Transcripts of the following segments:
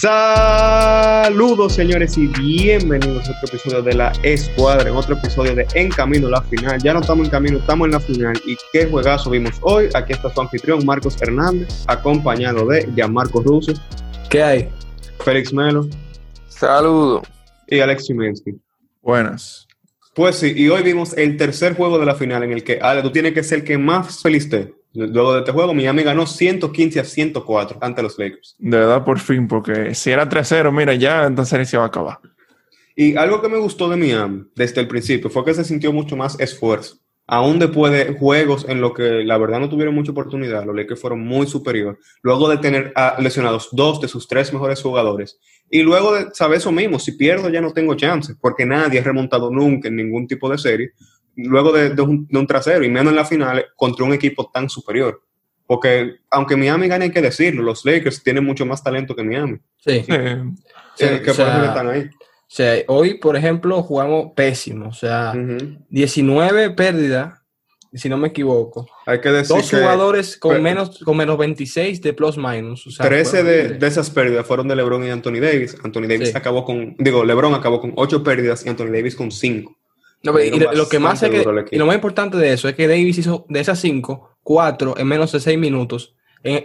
Saludos señores y bienvenidos a otro episodio de la Escuadra, en otro episodio de En Camino a la Final. Ya no estamos en camino, estamos en la final. ¿Y qué juegazo vimos hoy? Aquí está su anfitrión Marcos Hernández, acompañado de Gianmarco Russo. ¿Qué hay? Félix Melo. Saludos. Y Alex Simensky. Buenas. Pues sí, y hoy vimos el tercer juego de la final en el que, Ale, tú tienes que ser el que más feliz esté. Luego de este juego, Miami ganó 115 a 104 ante los Lakers. De verdad, por fin, porque si era 3-0, mira, ya entonces se va a acabar. Y algo que me gustó de Miami desde el principio fue que se sintió mucho más esfuerzo. Aún después de juegos en los que la verdad no tuvieron mucha oportunidad, los Lakers fueron muy superiores. Luego de tener lesionados dos de sus tres mejores jugadores. Y luego de saber eso mismo, si pierdo ya no tengo chance, porque nadie ha remontado nunca en ningún tipo de serie luego de, un, trasero y menos en la final contra un equipo tan superior. Porque aunque Miami gane, hay que decirlo, los Lakers tienen mucho más talento que Miami. Sí. que por eso están ahí. O sea, hoy, por ejemplo, jugamos pésimo. O sea, 19 pérdidas, si no me equivoco. Hay que decir Dos jugadores con, menos, con menos 26 de plus minus. O 13 de, de, esas pérdidas fueron de LeBron y Anthony Davis. Anthony Davis acabó con, digo, LeBron acabó con 8 pérdidas y Anthony Davis con 5 y lo que más que, y lo más importante de eso es que Davis hizo de esas cinco, cuatro en menos de seis minutos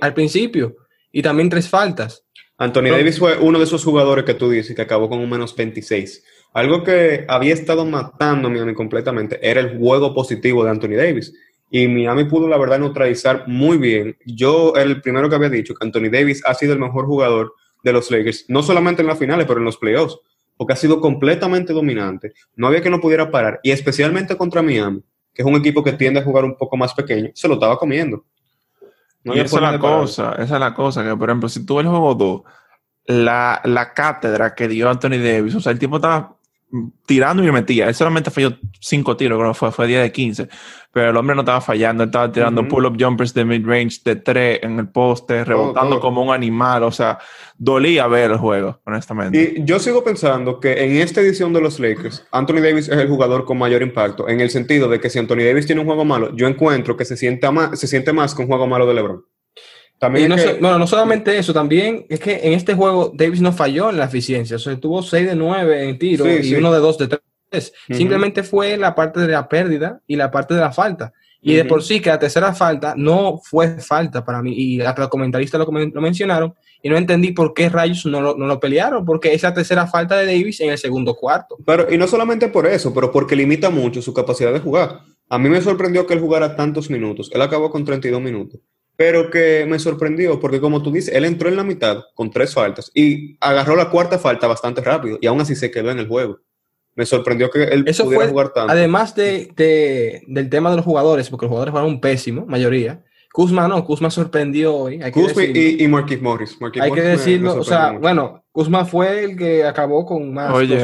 al principio y también tres faltas. Anthony Davis fue uno de esos jugadores que tú dices que acabó con un menos 26. Algo que había estado matando a Miami completamente era el juego positivo de Anthony Davis. Y Miami pudo, la verdad, neutralizar muy bien. Yo, el primero que había dicho que Anthony Davis ha sido el mejor jugador de los Lakers, no solamente en las finales, pero en los playoffs porque ha sido completamente dominante. No había que no pudiera parar. Y especialmente contra Miami, que es un equipo que tiende a jugar un poco más pequeño, se lo estaba comiendo. No y esa es la cosa, esa es la cosa, que por ejemplo, si tú ves el juego 2, la, la cátedra que dio Anthony Davis, o sea, el tipo estaba tirando y me metía. Él solamente falló cinco tiros, creo fue, fue 10 de 15. Pero el hombre no estaba fallando, él estaba tirando pull-up jumpers de mid-range de 3 en el poste, rebotando como un animal. O sea, dolía ver el juego, honestamente. Y yo sigo pensando que en esta edición de los Lakers, Anthony Davis es el jugador con mayor impacto, en el sentido de que si Anthony Davis tiene un juego malo, yo encuentro que se, siente más, se siente más que un juego malo de LeBron. También no, bueno, no solamente eso, también es que en este juego Davis no falló en la eficiencia, o sea, tuvo 6 de 9 en tiro y uno de 2 de 3. Simplemente fue la parte de la pérdida y la parte de la falta. Y de por sí que la tercera falta no fue falta para mí, y hasta los comentaristas lo, lo mencionaron, y no entendí por qué rayos no lo, no lo pelearon, porque esa tercera falta de Davis en el segundo cuarto. Pero, y no solamente por eso, pero porque limita mucho su capacidad de jugar. A mí me sorprendió que él jugara tantos minutos. Él acabó con 32 minutos pero que me sorprendió porque como tú dices, él entró en la mitad con tres faltas y agarró la cuarta falta bastante rápido y aún así se quedó en el juego. Me sorprendió que él Eso pudiera jugar tanto. Además de, del tema de los jugadores, porque los jugadores fueron pésimo, mayoría. Kuzma no, Kuzma sorprendió hoy. Kuzma y, y Marquis Morris. hay que decirlo, o sea, bueno, Kuzma fue el que acabó con más Oye,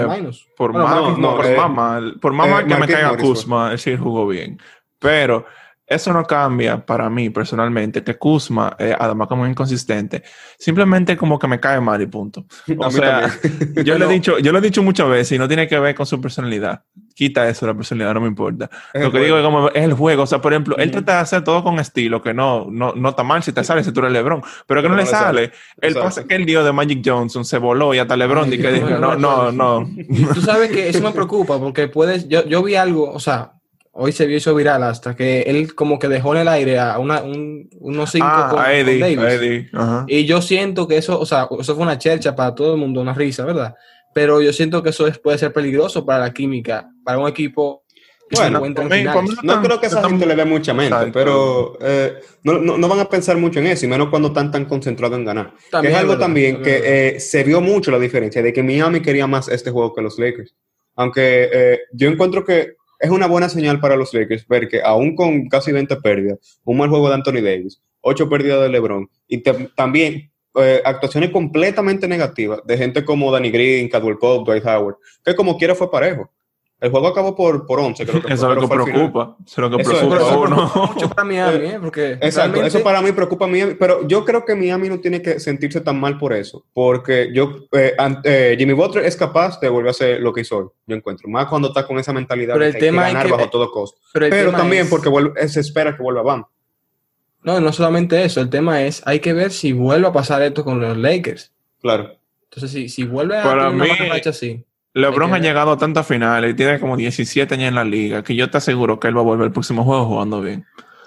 Por, más, no, por, más mal, por más mal que me caiga Kuzma, él sí jugó bien. Pero eso no cambia para mí personalmente, que Kuzma, eh, además como inconsistente, simplemente como que me cae mal y punto. O sea, yo, le he dicho, yo lo he dicho muchas veces y no tiene que ver con su personalidad. Quita eso, la personalidad no me importa. lo que digo es como es el juego. O sea, por ejemplo, él trata de hacer todo con estilo, que no, no, no está mal si te sale, si tú eres LeBron, pero que no, le sale. El pasa que el lío de Magic Johnson se voló y hasta LeBron y que dijo, no, no, no. Tú sabes que eso me preocupa porque puedes, yo, yo vi algo, o sea, hoy se vio eso viral hasta que él como que dejó en el aire a una, un, unos cinco ah, con, Davis. Y yo siento que eso, o sea, eso fue una chercha para todo el mundo, una risa, ¿verdad? Pero yo siento que eso puede ser peligroso para la química, para un equipo. Bueno, no creo que esa gente le dé mucha mente, pero eh, no, no, van a pensar mucho en eso, y menos cuando están tan concentrados en ganar. es algo también, que eh, se vio mucho la diferencia de que Miami quería más este juego que los Lakers. Aunque eh, yo encuentro que es una buena señal para los Lakers ver que aún con casi 20 pérdidas, un mal juego de Anthony Davis, 8 pérdidas de LeBron y también eh, actuaciones completamente negativas de gente como Danny Green, Cadwell Pope, Dwight Howard, que como quiera fue parejo. El juego acabó por, por 11, creo que Eso es lo que preocupa. Eso es lo que preocupa a uno. Mucho para Miami, ¿eh? Porque Exacto, eso para mí preocupa a Miami, pero yo creo que Miami no tiene que sentirse tan mal por eso, porque yo, eh, eh, Jimmy Butler es capaz de volver a hacer lo que hizo hoy, yo encuentro, más cuando está con esa mentalidad de que ganar bajo todo costo. Pero, también porque se espera que vuelva Bam. No, no solamente eso, el tema es, hay que ver si vuelve a pasar esto con los Lakers. Claro. Entonces, si, si vuelve a Para mí, una así. LeBron ha llegado a tantas finales y tiene como 17 años en la liga que yo te aseguro que él va a volver al próximo juego jugando bien.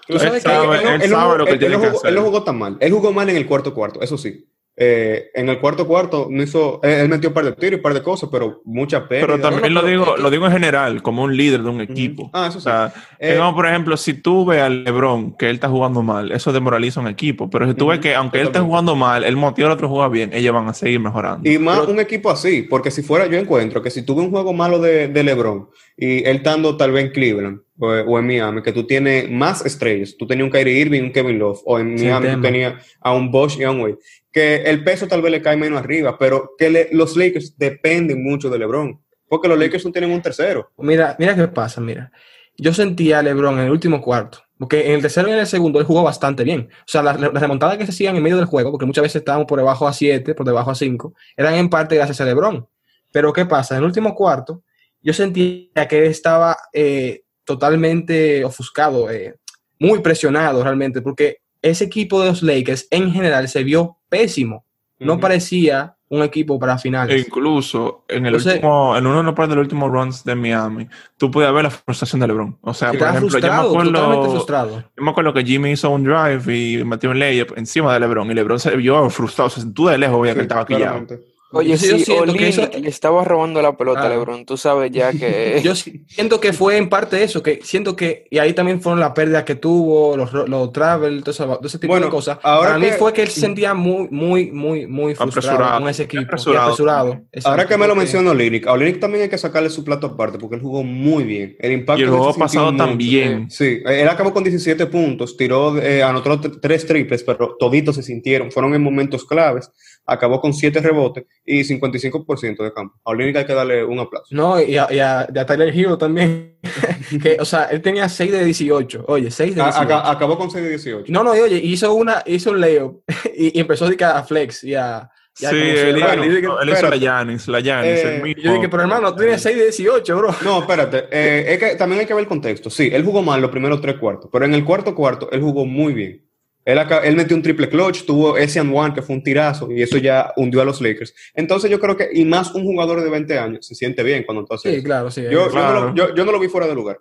él, sabe, lo que tiene que hacer. Él no jugó tan mal. Él jugó mal en el cuarto cuarto, eso sí. Eh, en el cuarto cuarto no hizo, él metió un par de tiros y un par de cosas, pero mucha pena. Pero también lo digo, lo digo en general, como un líder de un equipo. Ah, eso sí. O sea, eh, por ejemplo, si tú ves al LeBron que él está jugando mal, eso demoraliza un equipo. Pero si tú ves que aunque él esté jugando mal, el motiva al otro juega bien, ellos van a seguir mejorando. Y más un equipo así, porque si fuera yo encuentro que si tuve un juego malo de, de LeBron y él estando tal vez en Cleveland o, en Miami, que tú tienes más estrellas, tú tenías un Kyrie Irving, un Kevin Love, o en Miami tú tenías a un Bosch y a un Wade que el peso tal vez le cae menos arriba, pero que los Lakers dependen mucho de LeBron, porque los Lakers no tienen un tercero. Mira, mira qué pasa, mira. Yo sentía a LeBron en el último cuarto, porque en el tercero y en el segundo él jugó bastante bien. O sea, las, remontadas que se hacían en medio del juego, porque muchas veces estábamos por debajo a 7, por debajo a 5, eran en parte gracias a LeBron. Pero ¿qué pasa? En el último cuarto, yo sentía que él estaba eh, totalmente ofuscado, eh, muy presionado realmente, porque ese equipo de los Lakers en general se vio pésimo. No parecía un equipo para finales. E incluso en el último, en uno de los, de los últimos runs de Miami, tú podías ver la frustración de LeBron. O sea, por ejemplo, yo me acuerdo, frustrado. Yo me acuerdo que Jimmy hizo un drive y metió un layup encima de LeBron y LeBron se vio frustrado. O sea, tú de lejos veías que estaba pillado. Oye, sí, si le estaba robando la pelota, a LeBron, tú sabes ya que... yo siento que fue en parte eso, que siento que, y ahí también fueron las pérdidas que tuvo, los, los travel, todo, ese tipo de cosas. Para mí fue que él se sentía muy, muy, muy, muy frustrado con ese equipo. Apresurado. Ahora que me lo mencionó Olinick, a Olinick también hay que sacarle su plato aparte, porque él jugó muy bien. El impacto... Y el juego pasado también. Sí, él acabó con 17 puntos, tiró, eh, anotó tres triples, pero toditos se sintieron, fueron en momentos claves acabó con 7 rebotes y 55% de campo. A Olinick hay que darle un aplauso. No, y a, y a, Tyler Hero también. que, o sea, él tenía 6 de 18. Oye, 6 de 18. acabó con 6 de 18. No, no, oye, hizo, una, hizo un layup y, y empezó a a flex y a... sí, él, hizo la Yanis, la Yanis, el mismo. Yo dije, pero hermano, tiene 6 de 18, bro. No, espérate, eh, es que también hay que ver el contexto. Sí, él jugó mal los primeros tres cuartos, pero en el cuarto cuarto él jugó muy bien. Él, metió un triple clutch, tuvo ese and one que fue un tirazo y eso ya hundió a los Lakers. Entonces yo creo que, y más un jugador de 20 años, se siente bien cuando entonces. Sí, claro, sí. Yo, yo, no lo, vi fuera de lugar.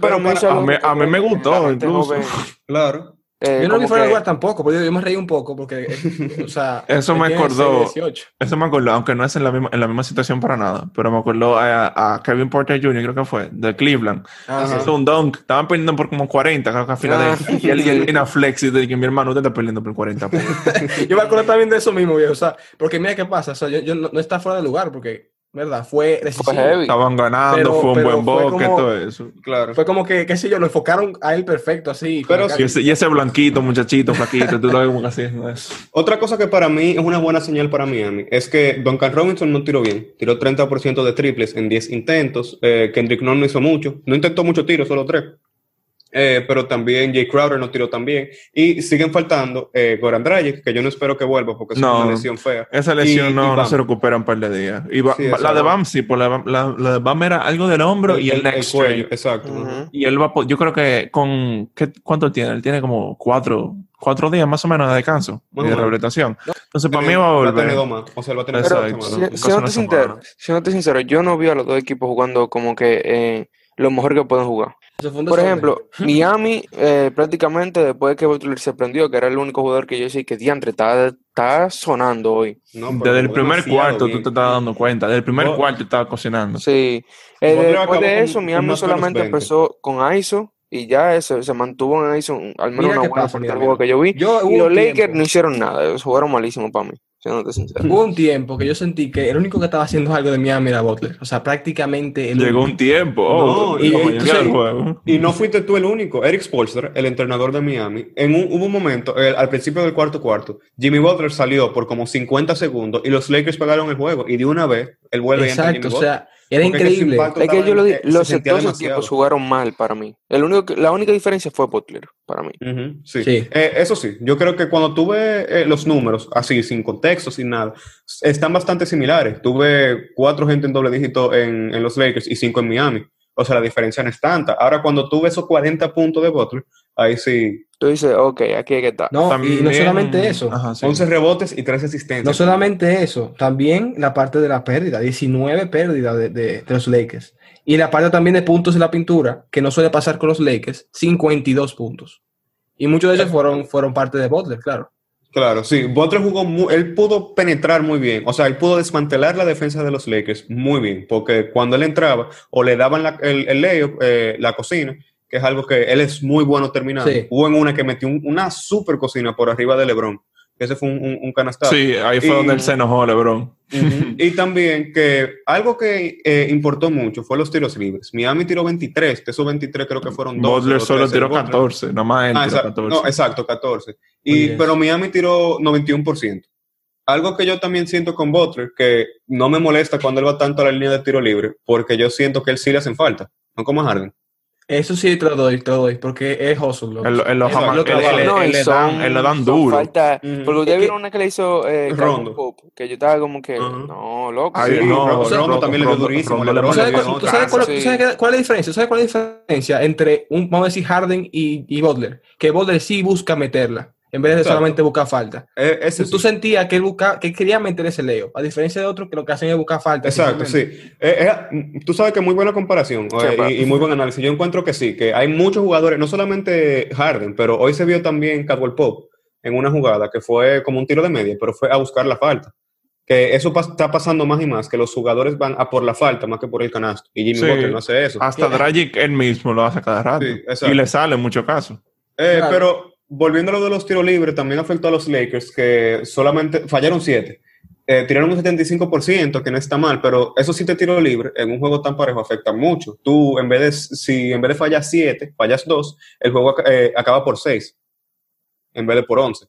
pero, a, mí, me gustó incluso. Claro. Eh, yo no vi fuera de lugar tampoco, porque yo, me reí un poco, porque, o sea, eso me acordó, eso me acordó, aunque no es en la misma, en la misma situación para nada, pero me acordó a, Kevin Porter Jr., creo que fue, de Cleveland. Hizo un dunk, estaban perdiendo por como 40, creo que al final ah. de, y él, y él viene a flex y de que mi hermano, usted está perdiendo por 40. yo me acuerdo también de eso mismo, viejo, o sea, porque mira qué pasa, o sea, yo, yo no, no está fuera de lugar, porque ¿verdad? Fue Estaban ganando, fue un buen boque, todo eso. Claro. Fue como que, qué sé yo, lo enfocaron a él perfecto, así. Pero y, ese, y, ese, blanquito, muchachito, flaquito, tú lo ves como haciendo eso. Otra cosa que para mí es una buena señal para Miami es que Duncan Robinson no tiró bien. Tiró 30% de triples en 10 intentos. Eh, Kendrick Nunn no hizo mucho. No intentó mucho tiro, solo 3. Eh, pero también Jay Crowder no tiró tan bien. Y siguen faltando eh, Goran Dragic, que yo no espero que vuelva porque es una lesión fea. Esa lesión no, no se recupera un par de días. Y la de Bam sí, por la, la, de Bam era algo del hombro y el, next cuello. Exacto. Y él va, yo creo que con, ¿qué, ¿cuánto tiene? Él tiene como cuatro, cuatro días más o menos de descanso y de rehabilitación. Entonces, para mí va a volver. Va a O sea, va a tener Pero, si, si, no te sincero, si no te sincero, yo no vi a los dos equipos jugando como que eh, lo mejor que pueden jugar. Por ejemplo, Miami eh, prácticamente después de que Butler se prendió, que era el único jugador que yo sé que diantre está, está sonando hoy. Desde el primer cuarto tú te estás dando cuenta, desde el primer cuarto estaba cocinando. Sí. Eh, después de eso, Miami solamente empezó con ISO y ya eso, se mantuvo en ISO al menos una buena parte del juego que yo vi. y los Lakers no hicieron nada, jugaron malísimo para mí. Hubo un tiempo que yo sentí que el único que estaba haciendo algo de Miami era Butler. O sea, prácticamente. Llegó un tiempo. Oh, y, no fuiste tú el único. Eric Spolster, el entrenador de Miami, en un, hubo un momento, eh, al principio del cuarto cuarto, Jimmy Butler salió por como 50 segundos y los Lakers pagaron el juego. Y de una vez, él vuelve Exacto, y o sea, era increíble. Es que yo lo di, los dos equipos jugaron mal para mí. El único, la única diferencia fue Butler para mí. sí. Eh, eso sí, yo creo que cuando tuve eh, los números, así, sin contexto, sin nada, están bastante similares. Tuve cuatro gente en doble dígito en, en los Lakers y cinco en Miami. O sea, la diferencia no es tanta. Ahora, cuando tuve esos 40 puntos de Butler, ahí sí. Tú dices, ok, aquí hay que estar. No, y no solamente eso. 11 rebotes y 3 asistencias. No solamente eso, también la parte de la pérdida, 19 pérdidas de, de, los Lakers. Y la parte también de puntos en la pintura, que no suele pasar con los Lakers, 52 puntos. Y muchos de ellos fueron, fueron parte de Butler, claro. Claro, sí. Butler jugó, él pudo penetrar muy bien. O sea, él pudo desmantelar la defensa de los Lakers muy bien. Porque cuando él entraba, o le daban el, el eh, la cocina, que es algo que él es muy bueno terminando. Hubo en una que metió una super cocina por arriba de LeBron. Ese fue un, un, canastazo. Sí, ahí fue donde él se enojó, LeBron. y también que algo que eh, importó mucho fue los tiros libres. Miami tiró 23, de esos 23 creo que fueron dos. Butler solo tiró 14, nomás él ah, tiró exacto, 14. No, exacto, 14. Y, pero Miami tiró 91%. Algo que yo también siento con Butler, que no me molesta cuando él va tanto a la línea de tiro libre, porque yo siento que él sí le hacen falta, no como Harden. Eso sí te lo doy, te lo doy, porque es hustle. En, en los no, él, le dan, le dan duro. Falta, Porque usted vieron una que le hizo eh, Rondo. Pope, que yo estaba como que, no, loco. Ay, sí, no, Rondo, Rondo también le dio durísimo. ¿Tú sabes, cuál, es la diferencia? ¿Sabes cuál es la diferencia entre, un, vamos a decir, Harden y, y Butler? Que Butler sí busca meterla en vez de solamente buscar falta. Eh, tú sentías que él, busca, que quería meter ese leo, a diferencia de otros que lo que hacen es buscar falta. Exacto, sí. Eh, tú sabes que muy buena comparación y, muy buen análisis. Yo encuentro que sí, que hay muchos jugadores, no solamente Harden, pero hoy se vio también Cadwell Pop en una jugada que fue como un tiro de media, pero fue a buscar la falta. Que eso está pasando más y más, que los jugadores van a por la falta más que por el canasto. Y Jimmy Butler no hace eso. Hasta Dragic él mismo lo hace cada rato. y le sale en muchos casos. Eh, pero volviendo a lo de los tiros libres, también afectó a los Lakers, que solamente fallaron siete. Eh, tiraron un 75%, que no está mal, pero esos siete tiros libres en un juego tan parejo afectan mucho. Tú, en vez de, si en vez de fallar siete, fallas dos, el juego eh, acaba por seis, en vez de por once.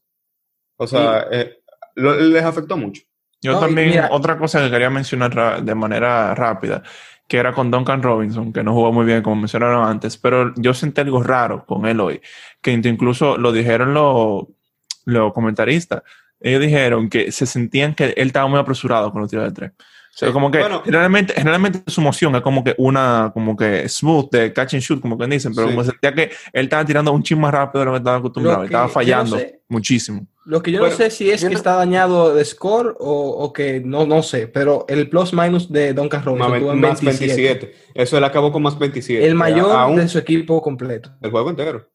O sea, eh, les afectó mucho. Yo también, otra cosa que quería mencionar de manera rápida, que era con Duncan Robinson, que no jugó muy bien, como mencionaron antes, pero yo sentí algo raro con él hoy, que incluso lo dijeron los, comentaristas. Ellos dijeron que se sentían que él estaba muy apresurado con los tiros de tres. O sea, como que generalmente, generalmente su moción es como que una, como que smooth de catch and shoot, como que dicen, pero como sentía que él estaba tirando un chin más rápido de lo que estaba acostumbrado, estaba fallando muchísimo. Lo que yo no sé si es que está dañado de score o, o, que no, no sé, pero el plus minus de Don Robinson más, 27. Eso él acabó con más 27. El mayor de su equipo completo. El juego entero.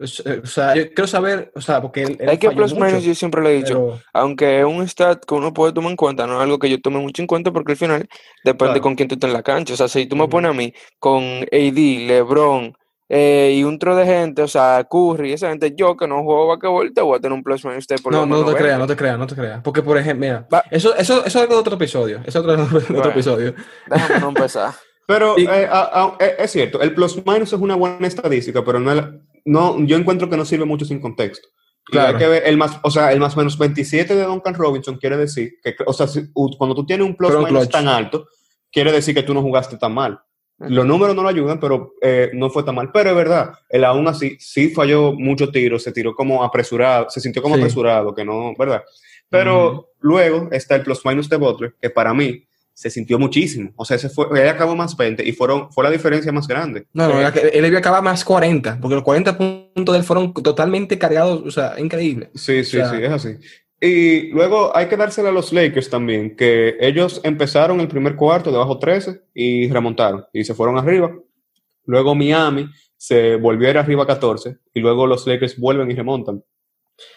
Eh, o sea, yo quiero saber, o sea, porque hay que plus minus, yo siempre lo he dicho, aunque es un stat que uno puede tomar en cuenta, no es algo que yo tome mucho en cuenta porque al final depende con quién tú estés en la cancha. O sea, si tú me pones a mí con AD, LeBron eh, y un tro de gente, o sea, Curry, esa gente, yo que no juego basquetbol, te voy a tener un plus minus por No, no te creas, no te creas, no te creas. Porque, por ejemplo, mira, eso, eso, eso es algo de otro episodio. Eso es otro, otro episodio. Déjame no empezar. Pero eh, es cierto, el plus minus es una buena estadística, pero no, no, yo encuentro que no sirve mucho sin contexto. Claro. hay que ver el más, o sea, el más menos 27 de Duncan Robinson quiere decir que, o sea, cuando tú tienes un plus minus tan alto, quiere decir que tú no jugaste tan mal. Los números no lo ayudan, pero eh, no fue tan mal. Pero es verdad, él aún así sí falló muchos tiros, se tiró como apresurado, se sintió como apresurado, que no, ¿verdad? Pero luego está el plus minus de Butler, que para mí se sintió muchísimo. O sea, ese fue, él acabó más 20 y fueron, fue la diferencia más grande. No, no, él debió acabar más 40, porque los 40 puntos de él fueron totalmente cargados, o sea, increíble. Sí, sí, sí, es así. Y luego hay que dársela a los Lakers también, que ellos empezaron el primer cuarto debajo 13 y remontaron y se fueron arriba. Luego Miami se volvió a ir arriba 14 y luego los Lakers vuelven y remontan.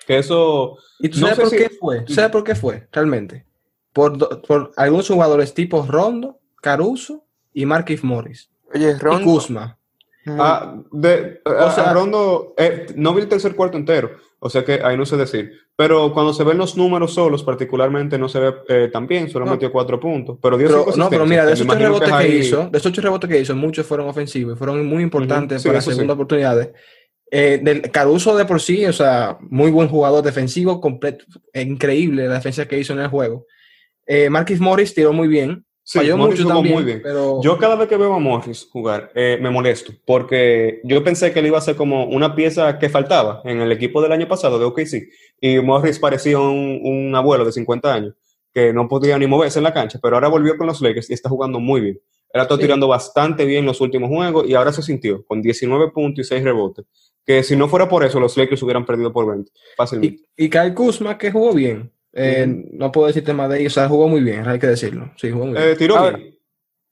Que eso... ¿Y tú sabes por qué fue? ¿Tú sabes por qué fue realmente? Por, por algunos jugadores tipo Rondo, Caruso y Marquis Morris. Oye, Rondo. Y Kuzma. Ah, de, o sea, Rondo eh, no vi el tercer cuarto entero, o sea que ahí no sé decir. Pero cuando se ven los números solos, particularmente no se ve eh, tan bien, solo metió cuatro puntos. Pero, no, pero mira, de esos ocho rebotes que, hizo, de esos ocho rebotes que hizo, muchos fueron ofensivos y fueron muy importantes para las segunda oportunidades. Eh, del Caruso de por sí, o sea, muy buen jugador defensivo, completo, increíble la defensa que hizo en el juego. Eh, Marquis Morris tiró muy bien. Sí, Falló mucho también, muy bien. Pero... Yo cada vez que veo a Morris jugar eh, me molesto porque yo pensé que él iba a ser como una pieza que faltaba en el equipo del año pasado de OKC y Morris parecía un, un abuelo de 50 años que no podía ni moverse en la cancha, pero ahora volvió con los Lakers y está jugando muy bien. Él ha estado tirando bastante bien en los últimos juegos y ahora se sintió con 19 puntos y 6 rebotes. Que si no fuera por eso, los Lakers hubieran perdido por 20. Fácilmente. Y, y Kyle Kuzma, que jugó bien. Eh, no puedo decirte más de ellos. O sea, jugó muy bien, hay que decirlo. Sí, jugó muy bien. tiró bien.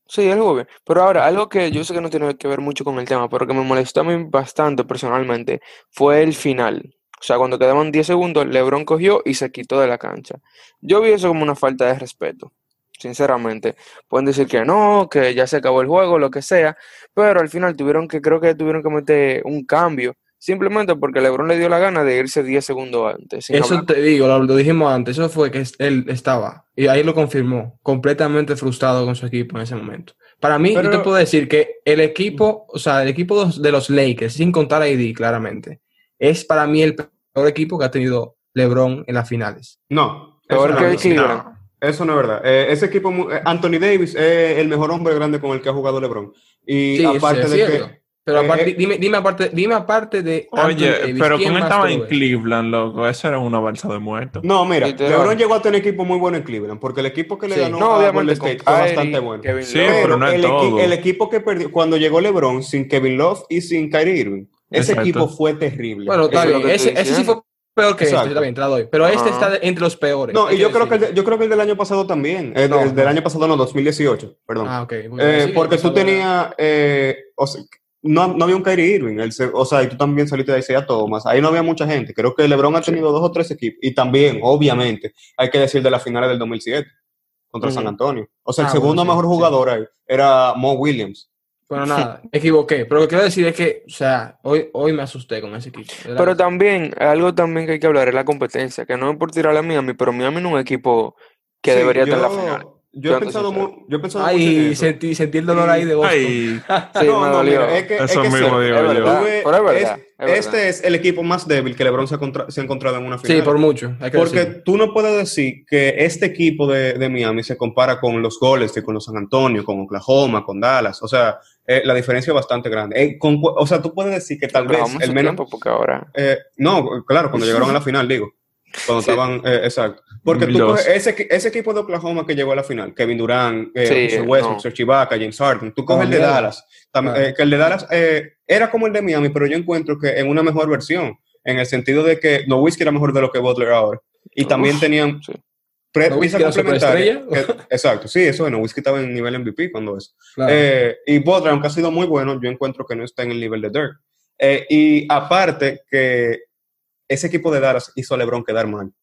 Sí, él jugó bien. Pero ahora, algo que yo sé que no tiene que ver mucho con el tema, pero que me molestó a mí bastante personalmente, fue el final. O sea, cuando quedaban 10 segundos, LeBron cogió y se quitó de la cancha. Yo vi eso como una falta de respeto, sinceramente. Pueden decir que no, que ya se acabó el juego, lo que sea, pero al final tuvieron que, creo que tuvieron que meter un cambio simplemente porque LeBron le dio la gana de irse 10 segundos antes. Eso te digo, lo, dijimos antes, eso fue que él estaba, y ahí lo confirmó, completamente frustrado con su equipo en ese momento. Para mí, yo te puedo decir que el equipo, o sea, el equipo de los Lakers, sin contar a AD claramente, es para mí el peor equipo que ha tenido LeBron en las finales. No, eso, no, no, eso no es verdad. Eh, ese equipo, eh, Anthony Davis es el mejor hombre grande con el que ha jugado LeBron. Y aparte de que pero eh, aparte, eh, dime, dime, aparte, dime aparte de. Oye, pero ¿cómo estaba en Cleveland, loco? Esa era una balsa de muertos. No, mira, LeBron llegó a tener equipo muy bueno en Cleveland, porque el equipo que le ganó a Golden State fue bastante bueno. sí, pero, no el, todo. el equipo que perdió, cuando llegó LeBron sin Kevin Love y sin Kyrie Irving, ese equipo fue terrible. Bueno, está bien, ese, ese sí fue peor que este, también te la doy. Pero este está entre los peores. No, y yo creo, que el yo creo que el del año pasado también. El, del año pasado, no, 2018, perdón. Ah, ok. Eh, porque tú tenías. Eh, o sea, no, no había un Kyrie Irving, o sea, y tú también saliste de Isaiah Thomas, ahí no había mucha gente, creo que LeBron ha tenido dos o tres equipos, y también, obviamente, hay que decir de las finales del 2007, contra San Antonio. O sea, el ah, segundo mejor jugador ahí era Mo Williams. Bueno, nada, me equivoqué, pero lo que quiero decir es que, o sea, hoy, hoy me asusté con ese equipo. Pero también, algo también que hay que hablar es la competencia, que no es por tirar a Miami, pero Miami no es un equipo que debería estar en la final. Yo he, pensado muy, yo he pensado Ay, mucho en sentí, sentí el dolor ahí de Boston. Ay. sí, no, no, mira, es que, Eso es mismo digo yo. Pero es verdad, es, este es el equipo más débil que LeBron se ha, se ha encontrado en una final. Sí, por mucho. Porque tú no puedes decir que este equipo de, de, Miami se compara con los goles, con los San Antonio, con Oklahoma, con Dallas. O sea, eh, la diferencia es bastante grande. Eh, con, o sea, tú puedes decir que tal vez el menos. Porque ahora... Eh, no, claro, cuando llegaron a la final, digo. Cuando estaban, eh, exacto. Porque tú ese, ese, equipo de Oklahoma que llegó a la final, Kevin Durant, eh, Westbrook, no. Chibaka, James Harden, tú coges el de Dallas, eh, que el de Dallas eh, era como el de Miami, pero yo encuentro que en una mejor versión, en el sentido de que Nowitzki era mejor de lo que Butler ahora. Y también tenían sí. complementaria. exacto, sí, eso, Nowitzki estaba en nivel MVP cuando eso. y Butler, aunque ha sido muy bueno, yo encuentro que no está en el nivel de Dirk. y aparte que ese equipo de Dallas hizo a LeBron quedar mal.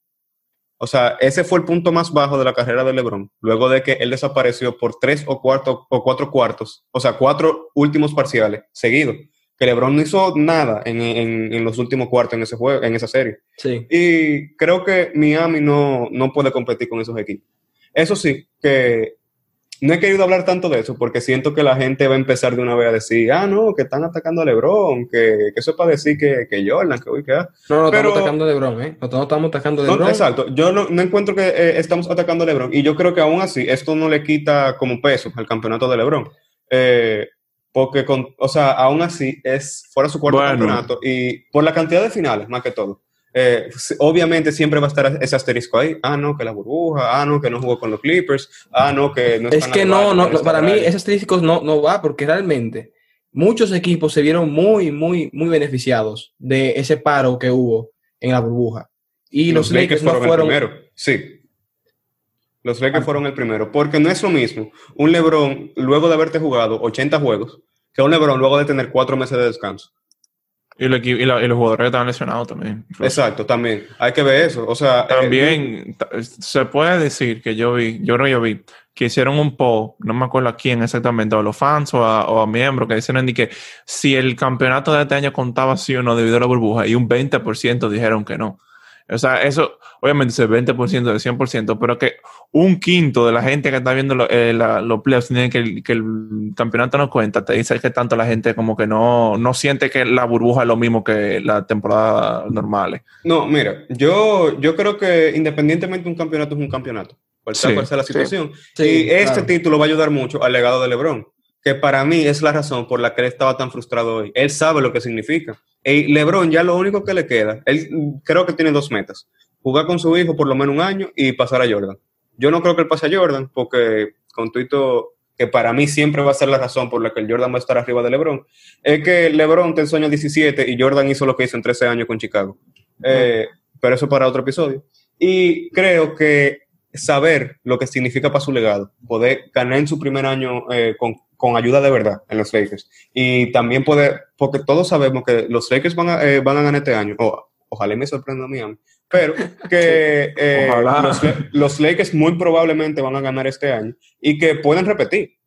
O sea, ese fue el punto más bajo de la carrera de LeBron, luego de que él desapareció por tres o, cuarto, o cuatro cuartos, o sea, cuatro últimos parciales seguidos, que LeBron no hizo nada en, en, los últimos cuartos en ese juego, en esa serie. Sí. Y creo que Miami no, no puede competir con esos equipos. Eso sí, que no he querido hablar tanto de eso porque siento que la gente va a empezar de una vez a decir, ah, no, que están atacando a LeBron, que, que eso es para decir que, que Jordan, que hoy que No, no, estamos atacando a LeBron, ¿eh? No, estamos atacando a LeBron. exacto, yo no, no, encuentro que eh, estamos atacando a LeBron y yo creo que aún así esto no le quita como peso al campeonato de LeBron. Eh, porque, con, o sea, aún así es fuera su cuarto campeonato y por la cantidad de finales, más que todo. Eh, obviamente siempre va a estar ese asterisco ahí. Ah, no, que la burbuja. Ah, no, que no jugó con los Clippers. Ah, no, que no Es que no, no, para mí ese asterisco no, no va porque realmente muchos equipos se vieron muy, muy, muy beneficiados de ese paro que hubo en la burbuja. Y los, Lakers, fueron, no fueron... el primero. Sí. Los Lakers fueron el primero. Porque no es lo mismo un LeBron luego de haberte jugado 80 juegos que un LeBron luego de tener cuatro meses de descanso. Y, los jugadores que estaban lesionados también. Exacto, también. Hay que ver eso. O sea, eh, también se puede decir que yo vi, yo creo que yo vi, que hicieron un poll, no me acuerdo a quién exactamente, a los fans o a, miembros, que dijeron que si el campeonato de este año contaba sí o no debido a la burbuja, y un 20% dijeron que no. O sea, eso obviamente es el 20% del 100%, pero que un quinto de la gente que está viendo eh, los playoffs tiene que, que, el campeonato no cuenta, te dice que tanto la gente como que no, no siente que la burbuja es lo mismo que la temporada normal. No, mira, yo, yo creo que independientemente un campeonato es un campeonato, cual sea, la situación. y este título va a ayudar mucho al legado de LeBron que para mí es la razón por la que él estaba tan frustrado hoy. Él sabe lo que significa. Y LeBron ya lo único que le queda, él creo que tiene dos metas. Jugar con su hijo por lo menos un año y pasar a Jordan. Yo no creo que él pase a Jordan porque con Tuito que para mí siempre va a ser la razón por la que el Jordan va a estar arriba de LeBron, es que LeBron te ensueña 17 y Jordan hizo lo que hizo en 13 años con Chicago. Eh, pero eso para otro episodio. Y creo que saber lo que significa para su legado, poder ganar en su primer año eh, con, con, ayuda de verdad en los Lakers y también poder, porque todos sabemos que los Lakers van a, eh, van a ganar este año, ojalá me sorprenda a Miami, pero que eh, los, los, Lakers muy probablemente van a ganar este año y que pueden repetir.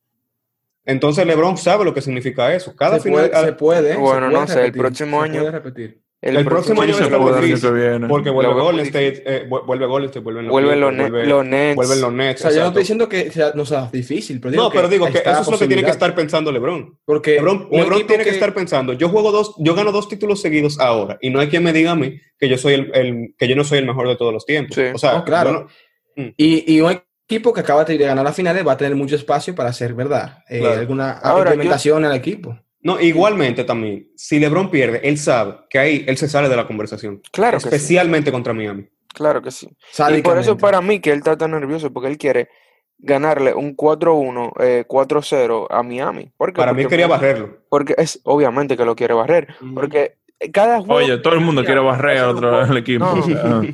Entonces LeBron sabe lo que significa eso. Cada se final puede, se puede, bueno, no sé, el próximo año repetir. El, próximo, año es difícil porque vuelve Golden State, eh, vuelve Golden State, vuelven los, vuelven los, Nets. Vuelven los Nets. O sea, yo no estoy diciendo que sea, no sea difícil, pero digo No, pero digo que eso es lo que tiene que estar pensando LeBron. Porque LeBron, LeBron tiene que... estar pensando, yo juego dos, yo gano dos títulos seguidos ahora y no hay quien me diga a mí que yo soy el, el que yo no soy el mejor de todos los tiempos. O sea, claro. Mm. y, y un equipo que acaba de ganar las finales va a tener mucho espacio para hacer, ¿verdad? Eh, alguna implementación al equipo. No, igualmente también, si LeBron pierde, él sabe que ahí él se sale de la conversación. Claro. Especialmente contra Miami. Claro que sí. Y por eso para mí que él está tan nervioso, porque él quiere ganarle un 4-1, 4-0 a Miami. para mí quería barrerlo. Porque es obviamente que lo quiere barrer. Porque cada Oye, todo el mundo quiere barrer a otro el equipo.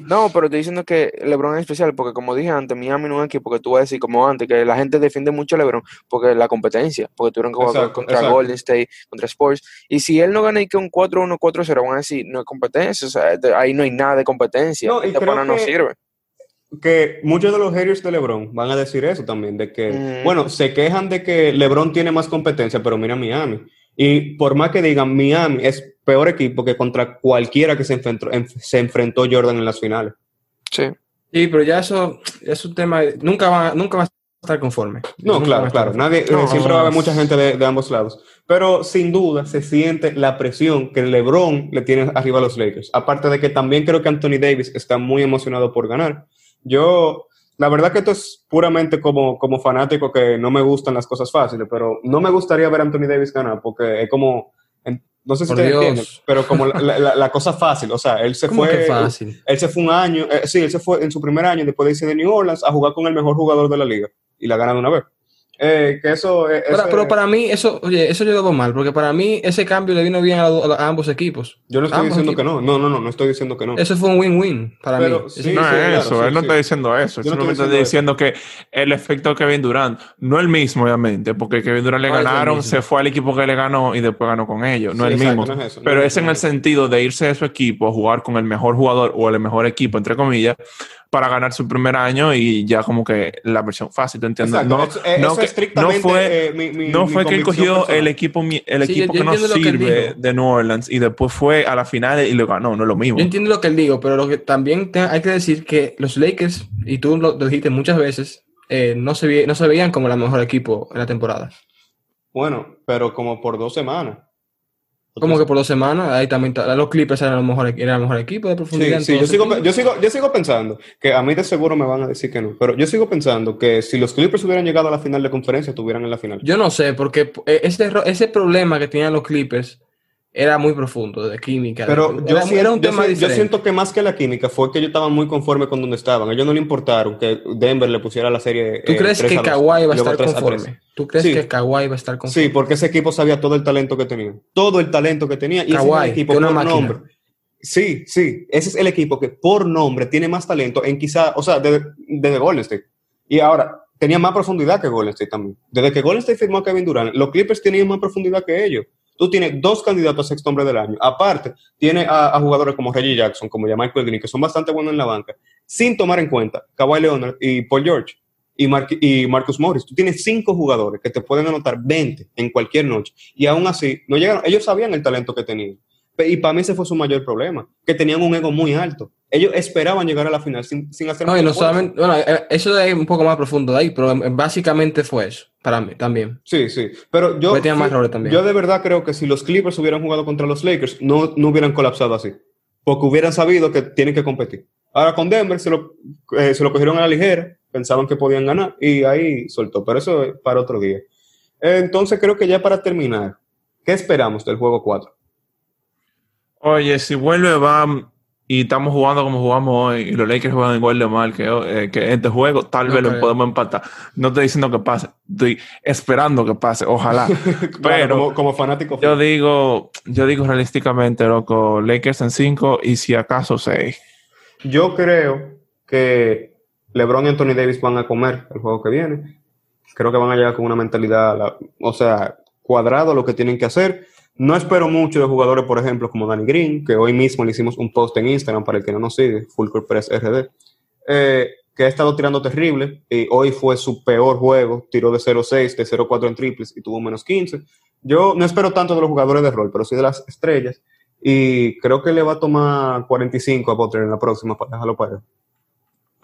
No, pero estoy diciendo que LeBron es especial porque, como dije antes, Miami no es un equipo que tú vas a decir como antes, que la gente defiende mucho a LeBron porque la competencia, porque tuvieron que jugar contra Golden State, contra Sports. Y si él no gana y que un 4-1, 4-0, van a decir, no es competencia, o sea, ahí no hay nada de competencia. No, y creo no sirve que muchos de los haters de LeBron van a decir eso también, de que, mm. bueno, se quejan de que LeBron tiene más competencia, pero mira Miami. Y por más que digan, Miami es peor equipo que contra cualquiera que se enfrentó, se enfrentó Jordan en las finales. Sí. Sí, pero ya eso es un tema, nunca va, nunca va a estar conforme. No, claro, claro. Nadie, siempre va a haber mucha gente de, ambos lados. Pero sin duda se siente la presión que LeBron le tiene arriba a los Lakers. Aparte de que también creo que Anthony Davis está muy emocionado por ganar. Yo, la verdad que esto es puramente como, como fanático que no me gustan las cosas fáciles, pero no me gustaría ver a Anthony Davis ganar porque es como no sé si te entiendes, pero como la, cosa fácil, o sea, él se fue. fácil? Él se fue un año, eh, sí, él se fue en su primer año después de irse de New Orleans a jugar con el mejor jugador de la liga y la gana de una vez. Eh, que eso, eh, pero, para mí, eso, oye, eso yo lo mal, porque para mí ese cambio le vino bien a, ambos equipos. Yo no estoy diciendo que no, no, no, no, no estoy diciendo que no. Eso fue un win-win para mí. no es eso, él no está diciendo eso, Yo simplemente está diciendo que el efecto de Kevin Durant, no el mismo, obviamente, porque Kevin Durant le ganaron, se fue al equipo que le ganó y después ganó con ellos, no es el mismo. pero es en el sentido de irse de su equipo a jugar con el mejor jugador o el mejor equipo, entre comillas, para ganar su primer año y ya como que la versión fácil, ¿te entiendes? No, no, no, fue, eh, no fue que él cogió el equipo, el equipo que no sirve de New Orleans y después fue a la final y lo ganó, no es lo mismo. Yo entiendo lo que él digo, pero lo que también hay que decir que los Lakers, y tú lo, dijiste muchas veces, eh, no, se no se veían como el mejor equipo en la temporada. Bueno, pero como por dos semanas. Como que por dos semanas, ahí también los Clippers eran, mejor, eran el mejor equipo de profundidad. Sí, sí yo, sigo, yo, sigo, yo sigo pensando que a mí de seguro me van a decir que no, pero yo sigo pensando que si los Clippers hubieran llegado a la final de conferencia, estuvieran en la final. Yo no sé, porque eh, ese, ese problema que tenían los Clippers era muy profundo de química. Pero yo, era un tema yo, siento que más que la química fue que ellos estaban muy conformes con donde estaban. A ellos no le importaron que Denver le pusiera la serie. ¿Tú crees que Kawhi va a estar conforme? ¿Tú crees que Kawhi va a estar conforme? Sí, porque ese equipo sabía todo el talento que tenía. Todo el talento que tenía. Y Kawhi, equipo por nombre. Sí, sí. Ese es el equipo que por nombre tiene más talento en quizá, o sea, desde, desde Golden State. Y ahora, tenía más profundidad que Golden State también. Desde que Golden State firmó a Kevin Durant, los Clippers tenían más profundidad que ellos tú tienes dos candidatos a sexto hombre del año. Aparte, tiene a, jugadores como Reggie Jackson, como Michael Green, que son bastante buenos en la banca, sin tomar en cuenta Kawhi Leonard y Paul George y, y Marcus Morris. Tú tienes cinco jugadores que te pueden anotar 20 en cualquier noche. Y aún así, no llegaron. Ellos sabían el talento que tenían. Y para mí ese fue su mayor problema, que tenían un ego muy alto. Ellos esperaban llegar a la final sin, sin hacer no, no solamente, bueno, eh, eso es un poco más profundo de ahí, pero básicamente fue eso, para mí también. Sí, sí. Pero yo, yo de verdad creo que si los Clippers hubieran jugado contra los Lakers, no, no hubieran colapsado así. Porque hubieran sabido que tienen que competir. Ahora con Denver se lo, eh, se lo cogieron a la ligera, pensaban que podían ganar y ahí soltó. Pero eso es para otro día. Entonces creo que ya para terminar, ¿qué esperamos del juego 4? Oye, si vuelve Bam, y estamos jugando como jugamos hoy, y los Lakers juegan igual de mal que, eh, que este juego, tal vez lo podemos empatar. No estoy diciendo que pase, estoy esperando que pase, ojalá. Pero como, fanático. Yo digo, yo digo realísticamente, loco, Lakers en 5 y si acaso 6. Yo creo que LeBron y Anthony Davis van a comer el juego que viene. Creo que van a llegar con una mentalidad, o sea, cuadrado lo que tienen que hacer no espero mucho de jugadores, por ejemplo, como Danny Green, que hoy mismo le hicimos un post en Instagram para el que no nos sigue, Full Press RD, eh, que ha estado tirando terrible y hoy fue su peor juego, tiró de 0-6, de 0-4 en triples y tuvo menos 15. Yo no espero tanto de los jugadores de rol, pero sí de las estrellas y creo que le va a tomar 45 a Butler en la próxima para dejarlo para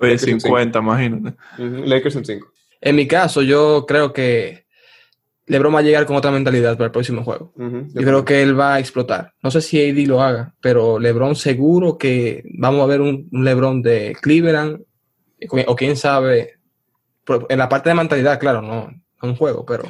él. 50, imagínate. Lakers en 5. En mi caso, yo creo que LeBron va a llegar con otra mentalidad para el próximo juego. Yo creo que él va a explotar. No sé si AD lo haga, pero LeBron seguro que vamos a ver un, LeBron de Cleveland o quién sabe, en la parte de mentalidad, claro, no, un juego, pero,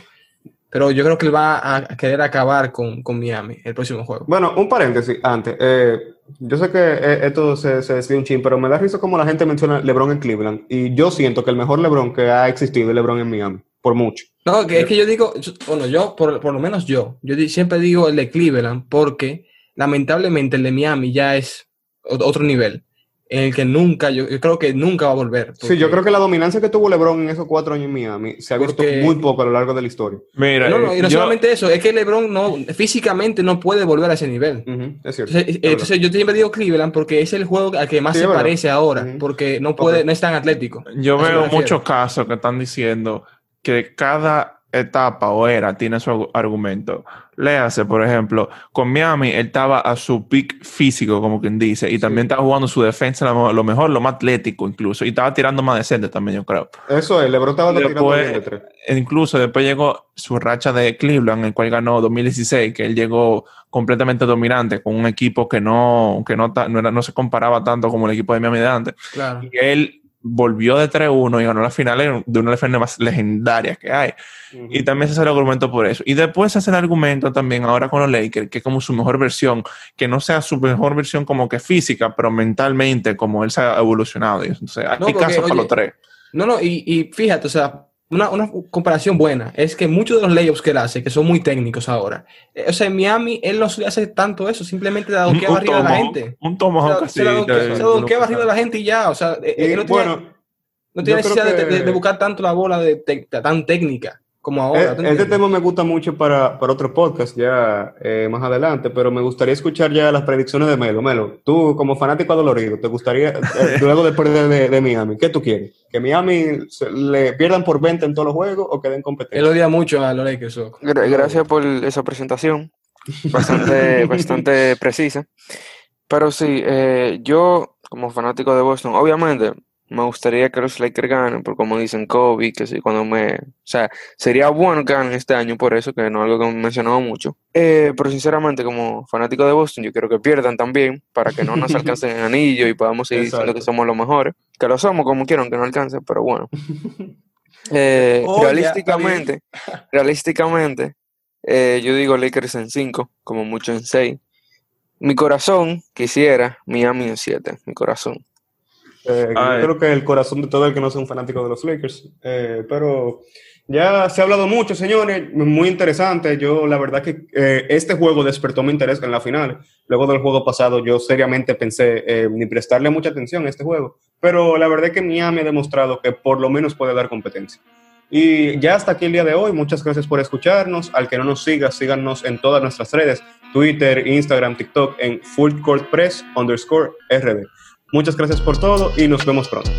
pero yo creo que él va a querer acabar con, Miami el próximo juego. Bueno, un paréntesis antes. Eh, yo sé que eh, esto se, se desvía un chin, pero me da risa como la gente menciona LeBron en Cleveland y yo siento que el mejor LeBron que ha existido es LeBron en Miami por mucho. No, que es que yo digo, bueno, yo, por, lo menos yo, yo siempre digo el de Cleveland porque lamentablemente el de Miami ya es otro nivel, en el que nunca, yo, creo que nunca va a volver. Sí, yo creo que la dominancia que tuvo LeBron en esos cuatro años en Miami se ha visto muy poco a lo largo de la historia. Mira, no, no, y no solamente eso, es que LeBron no, físicamente no puede volver a ese nivel. es cierto. Entonces, yo siempre digo Cleveland porque es el juego al que más se parece ahora, porque no puede, no es tan atlético. Yo veo muchos casos que están diciendo que cada etapa o era tiene su argumento. Léase, por ejemplo, con Miami, él estaba a su pick físico, como quien dice, y también estaba jugando su defensa lo mejor, lo más atlético incluso, y estaba tirando más decente también, yo creo. Eso es, LeBron estaba tirando bien de tres. Incluso después llegó su racha de Cleveland, en el cual ganó 2016, que él llegó completamente dominante con un equipo que no, que no, no, era, no se comparaba tanto como el equipo de Miami de antes. Claro. Y él volvió de 3-1 y ganó la final de una de las finales más legendarias que hay. Y también se hace el argumento por eso. Y después se hace el argumento también ahora con los Lakers, que es como su mejor versión, que no sea su mejor versión como que física, pero mentalmente como él se ha evolucionado. Entonces, hay casos para los tres. No, no, y, y fíjate, o sea, una, una, comparación buena es que muchos de los layups que él hace, que son muy técnicos ahora, eh, o sea, en Miami él no hace tanto eso, simplemente da donkeaba arriba de la gente. Un tomahawk Se la donkeaba arriba de la gente y ya, o sea, eh, él no tiene, bueno, no tiene necesidad de, buscar tanto la bola de, tan técnica como ahora. Eh, este tema me gusta mucho para, para otro podcast ya eh, más adelante, pero me gustaría escuchar ya las predicciones de Melo. Melo, tú como fanático adolorido, ¿te gustaría, eh, luego de perder de, Miami, qué tú quieres? ¿Que Miami le pierdan por 20 en todos los juegos o que den competencia? Él odia mucho a los Lakers. Gracias por esa presentación, bastante, bastante precisa. Pero sí, yo como fanático de Boston, obviamente me gustaría que los Lakers ganen, por como dicen Kobe, que sí, cuando me... O sea, sería bueno que ganen este año, por eso, que no es algo que hemos mencionado mucho. Eh, pero sinceramente, como fanático de Boston, yo quiero que pierdan también, para que no nos alcancen el anillo y podamos seguir diciendo que somos los mejores. Que lo somos como quieran, que no alcancen, pero bueno. Eh, oh, realísticamente, realísticamente, eh, yo digo Lakers en 5, como mucho en 6. Mi corazón quisiera Miami en 7, mi corazón. Eh, creo que el corazón de todo el que no sea un fanático de los Lakers. Eh, pero ya se ha hablado mucho, señores, muy interesante. Yo, la verdad que eh, este juego despertó mi interés en la final. Luego del juego pasado, yo seriamente pensé ni prestarle mucha atención a este juego. Pero la verdad que Miami ha demostrado que por lo menos puede dar competencia. Y ya hasta aquí el día de hoy. Muchas gracias por escucharnos. Al que no nos siga, síganos en todas nuestras redes: Twitter, Instagram, TikTok, en Full Court Press underscore RD. Muchas gracias por todo y nos vemos pronto.